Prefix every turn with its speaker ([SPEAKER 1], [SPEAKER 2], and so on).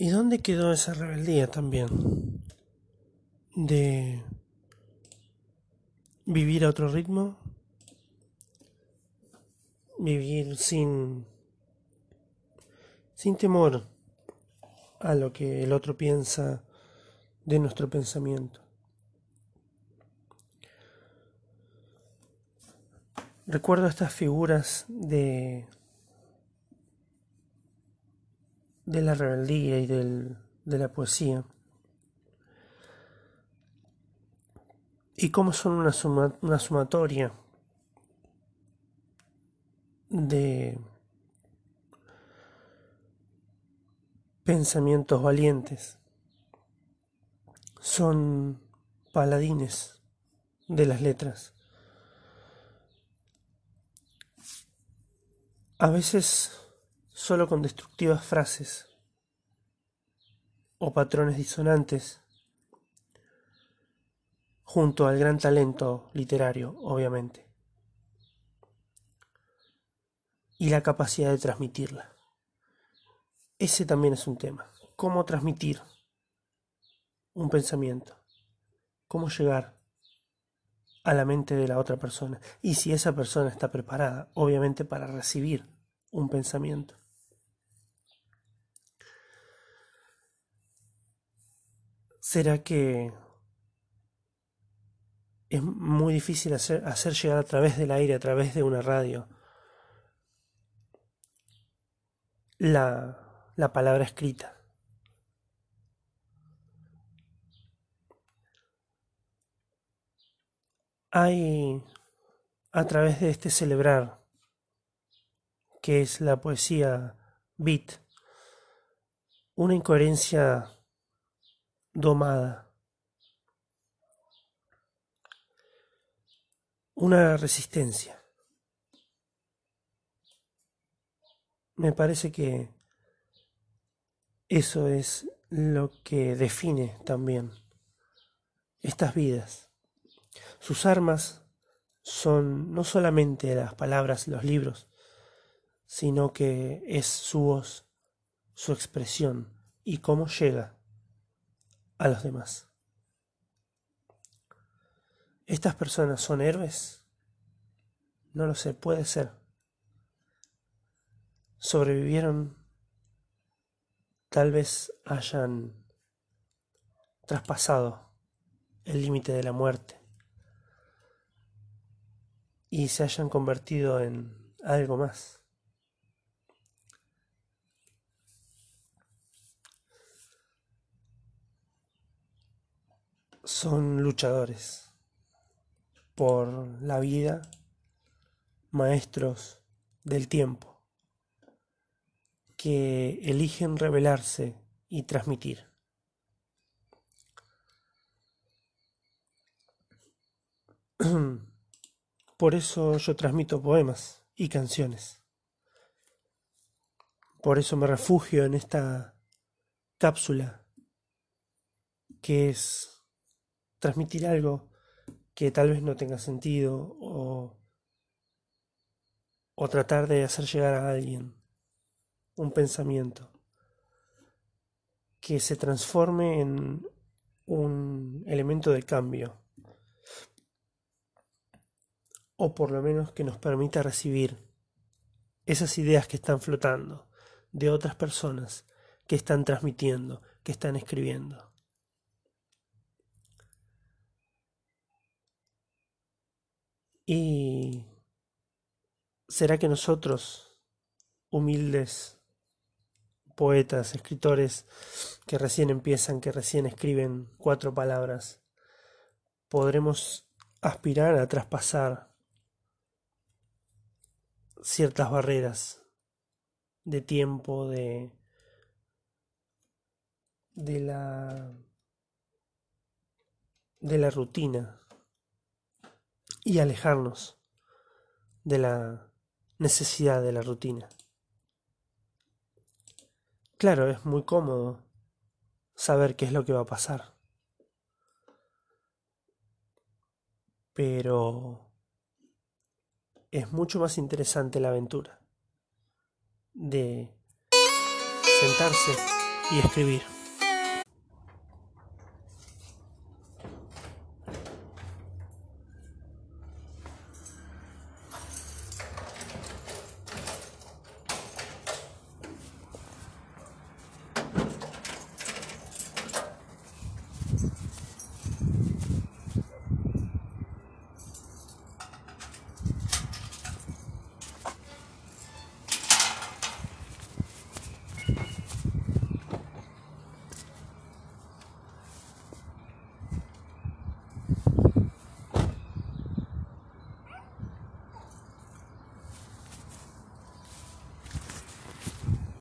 [SPEAKER 1] ¿Y dónde quedó esa rebeldía también? De vivir a otro ritmo, vivir sin sin temor a lo que el otro piensa de nuestro pensamiento. Recuerdo estas figuras de de la rebeldía y del, de la poesía. Y cómo son una, una sumatoria de pensamientos valientes. Son paladines de las letras. A veces solo con destructivas frases o patrones disonantes, junto al gran talento literario, obviamente, y la capacidad de transmitirla. Ese también es un tema. ¿Cómo transmitir un pensamiento? ¿Cómo llegar a la mente de la otra persona? Y si esa persona está preparada, obviamente, para recibir un pensamiento. ¿Será que es muy difícil hacer, llegar a través del aire, a través de una radio, la, la palabra escrita. Hay, a través de este celebrar, que es la poesía beat, una incoherencia domada, una resistencia. Me parece que eso es lo que define también estas vidas. Sus armas son no solamente las palabras, los libros, sino que es su voz, su expresión y cómo llega a los demás. ¿Estas personas son héroes? No lo sé, puede ser. Sobrevivieron tal vez hayan traspasado el límite de la muerte y se hayan convertido en algo más. Son luchadores por la vida, maestros del tiempo que eligen revelarse y transmitir. Por eso yo transmito poemas y canciones. Por eso me refugio en esta cápsula que es transmitir algo que tal vez no tenga sentido o, o tratar de hacer llegar a alguien un pensamiento que se transforme en un elemento de cambio o por lo menos que nos permita recibir esas ideas que están flotando de otras personas que están transmitiendo, que están escribiendo. Y será que nosotros, humildes poetas, escritores que recién empiezan, que recién escriben cuatro palabras, podremos aspirar a traspasar ciertas barreras de tiempo, de, de la de la rutina y alejarnos de la necesidad de la rutina. Claro, es muy cómodo saber qué es lo que va a pasar. Pero es mucho más interesante la aventura de sentarse y escribir.